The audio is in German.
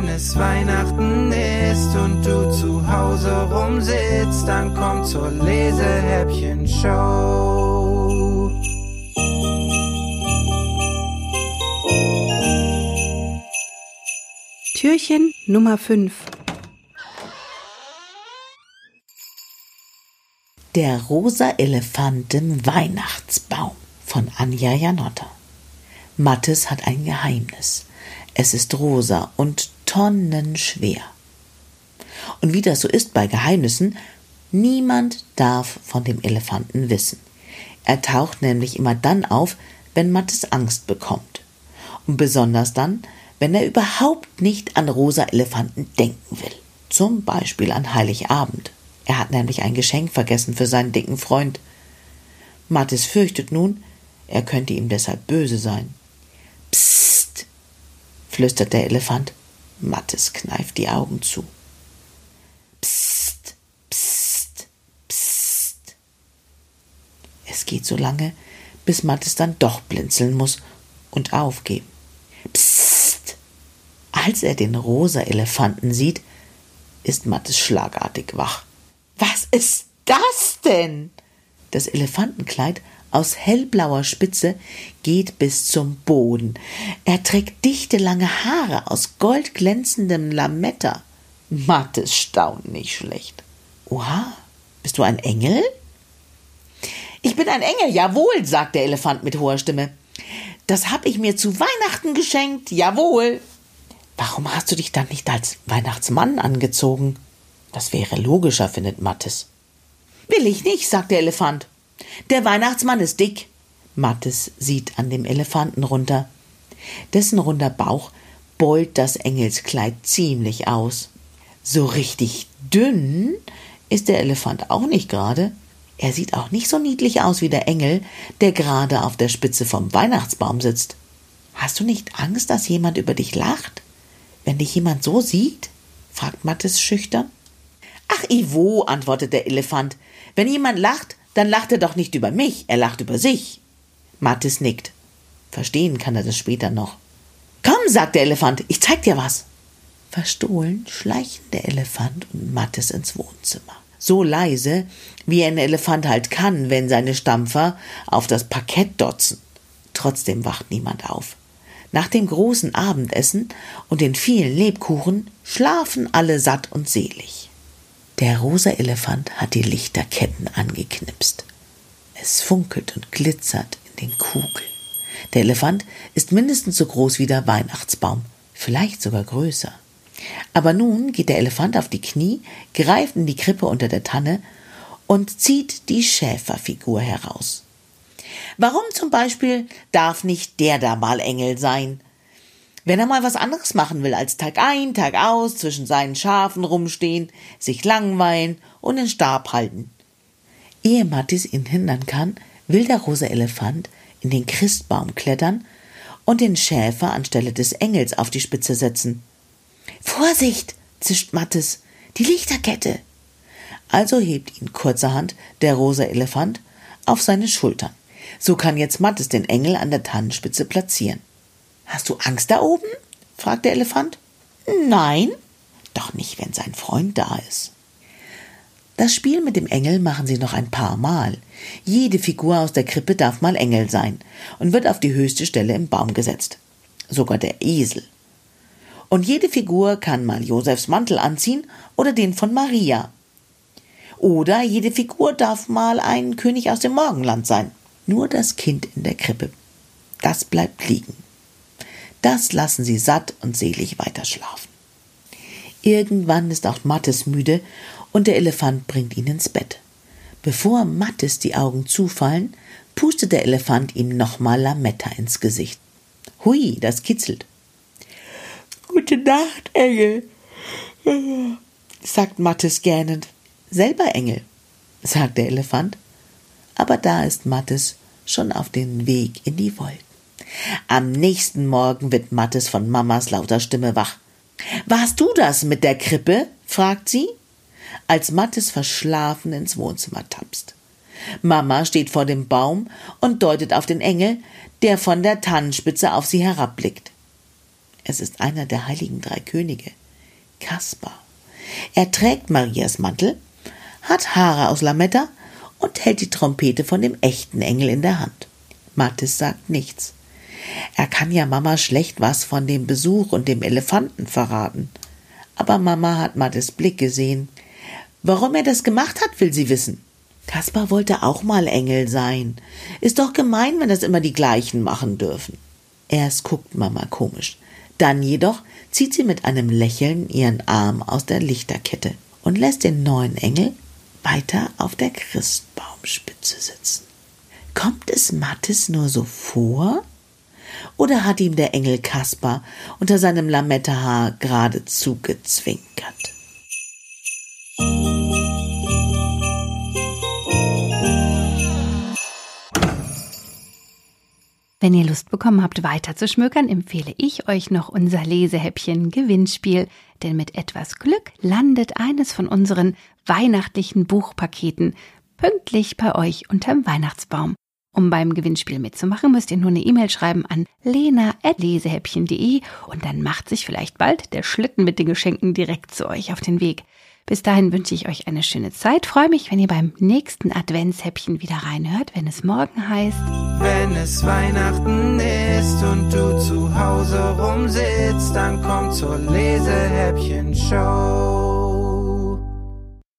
wenn es Weihnachten ist und du zu Hause rumsitzt, dann komm zur Lesehäppchen-Show. Türchen Nummer 5 Der rosa Elefant im Weihnachtsbaum von Anja Janotta. Mattes hat ein Geheimnis. Es ist rosa und tonnenschwer. Und wie das so ist bei Geheimnissen, niemand darf von dem Elefanten wissen. Er taucht nämlich immer dann auf, wenn Mattes Angst bekommt. Und besonders dann, wenn er überhaupt nicht an rosa Elefanten denken will. Zum Beispiel an Heiligabend. Er hat nämlich ein Geschenk vergessen für seinen dicken Freund. Mattes fürchtet nun, er könnte ihm deshalb böse sein. Psst, flüstert der Elefant. Mattes kneift die Augen zu. Psst, psst, psst. Es geht so lange, bis Mattes dann doch blinzeln muss und aufgeben. Psst. Als er den rosa Elefanten sieht, ist Mattes schlagartig wach. Was ist das denn? Das Elefantenkleid aus hellblauer Spitze geht bis zum Boden. Er trägt dichte lange Haare aus goldglänzendem Lametta. Mattes staunt nicht schlecht. Oha, bist du ein Engel? Ich bin ein Engel, jawohl, sagt der Elefant mit hoher Stimme. Das hab ich mir zu Weihnachten geschenkt, jawohl. Warum hast du dich dann nicht als Weihnachtsmann angezogen? Das wäre logischer, findet Mattes. Will ich nicht, sagt der Elefant. Der Weihnachtsmann ist dick. Mattes sieht an dem Elefanten runter. Dessen runder Bauch beult das Engelskleid ziemlich aus. So richtig dünn ist der Elefant auch nicht gerade. Er sieht auch nicht so niedlich aus wie der Engel, der gerade auf der Spitze vom Weihnachtsbaum sitzt. Hast du nicht Angst, dass jemand über dich lacht? Wenn dich jemand so sieht? fragt Mattes schüchtern. Ach, Ivo, antwortet der Elefant. Wenn jemand lacht, dann lacht er doch nicht über mich, er lacht über sich. Mattes nickt. Verstehen kann er das später noch. Komm, sagt der Elefant, ich zeig dir was. Verstohlen schleichen der Elefant und Mattes ins Wohnzimmer. So leise, wie ein Elefant halt kann, wenn seine Stampfer auf das Parkett dotzen. Trotzdem wacht niemand auf. Nach dem großen Abendessen und den vielen Lebkuchen schlafen alle satt und selig. Der rosa Elefant hat die Lichterketten angeknipst. Es funkelt und glitzert in den Kugeln. Der Elefant ist mindestens so groß wie der Weihnachtsbaum, vielleicht sogar größer. Aber nun geht der Elefant auf die Knie, greift in die Krippe unter der Tanne und zieht die Schäferfigur heraus. Warum zum Beispiel darf nicht der da mal Engel sein? Wenn er mal was anderes machen will als Tag ein, Tag aus, zwischen seinen Schafen rumstehen, sich langweilen und den Stab halten. Ehe Mattis ihn hindern kann, will der rosa Elefant in den Christbaum klettern und den Schäfer anstelle des Engels auf die Spitze setzen. Vorsicht, zischt Mattes, die Lichterkette. Also hebt ihn kurzerhand der rosa Elefant auf seine Schultern. So kann jetzt Mattes den Engel an der Tannenspitze platzieren. Hast du Angst da oben? fragt der Elefant. Nein. Doch nicht, wenn sein Freund da ist. Das Spiel mit dem Engel machen sie noch ein paar Mal. Jede Figur aus der Krippe darf mal Engel sein und wird auf die höchste Stelle im Baum gesetzt. Sogar der Esel. Und jede Figur kann mal Josefs Mantel anziehen oder den von Maria. Oder jede Figur darf mal ein König aus dem Morgenland sein. Nur das Kind in der Krippe. Das bleibt liegen. Das lassen sie satt und selig weiterschlafen. Irgendwann ist auch Mattes müde und der Elefant bringt ihn ins Bett. Bevor Mattes die Augen zufallen, pustet der Elefant ihm nochmal Lametta ins Gesicht. Hui, das kitzelt. Gute Nacht, Engel, sagt Mattes gähnend. Selber Engel, sagt der Elefant. Aber da ist Mattes schon auf den Weg in die Wolken. Am nächsten Morgen wird Mattes von Mamas lauter Stimme wach. Warst du das mit der Krippe? fragt sie, als Mattes verschlafen ins Wohnzimmer tapst. Mama steht vor dem Baum und deutet auf den Engel, der von der Tannenspitze auf sie herabblickt. Es ist einer der heiligen drei Könige, Kaspar. Er trägt Marias Mantel, hat Haare aus Lametta und hält die Trompete von dem echten Engel in der Hand. Mathis sagt nichts. Er kann ja Mama schlecht was von dem Besuch und dem Elefanten verraten. Aber Mama hat Mathis Blick gesehen. Warum er das gemacht hat, will sie wissen. Kaspar wollte auch mal Engel sein. Ist doch gemein, wenn das immer die gleichen machen dürfen. Erst guckt Mama komisch. Dann jedoch zieht sie mit einem Lächeln ihren Arm aus der Lichterkette und lässt den neuen Engel weiter auf der Christbaumspitze sitzen. Kommt es Mattes nur so vor? Oder hat ihm der Engel Kaspar unter seinem Lamettehaar geradezu gezwinkert? Wenn ihr Lust bekommen habt, weiter zu schmökern, empfehle ich euch noch unser Lesehäppchen Gewinnspiel, denn mit etwas Glück landet eines von unseren weihnachtlichen Buchpaketen pünktlich bei euch unterm Weihnachtsbaum. Um beim Gewinnspiel mitzumachen, müsst ihr nur eine E-Mail schreiben an lena.lesehäppchen.de und dann macht sich vielleicht bald der Schlitten mit den Geschenken direkt zu euch auf den Weg. Bis dahin wünsche ich euch eine schöne Zeit. Freue mich, wenn ihr beim nächsten Adventshäppchen wieder reinhört, wenn es morgen heißt. Wenn es Weihnachten ist und du zu Hause rumsitzt, dann komm zur Lesehäppchen-Show.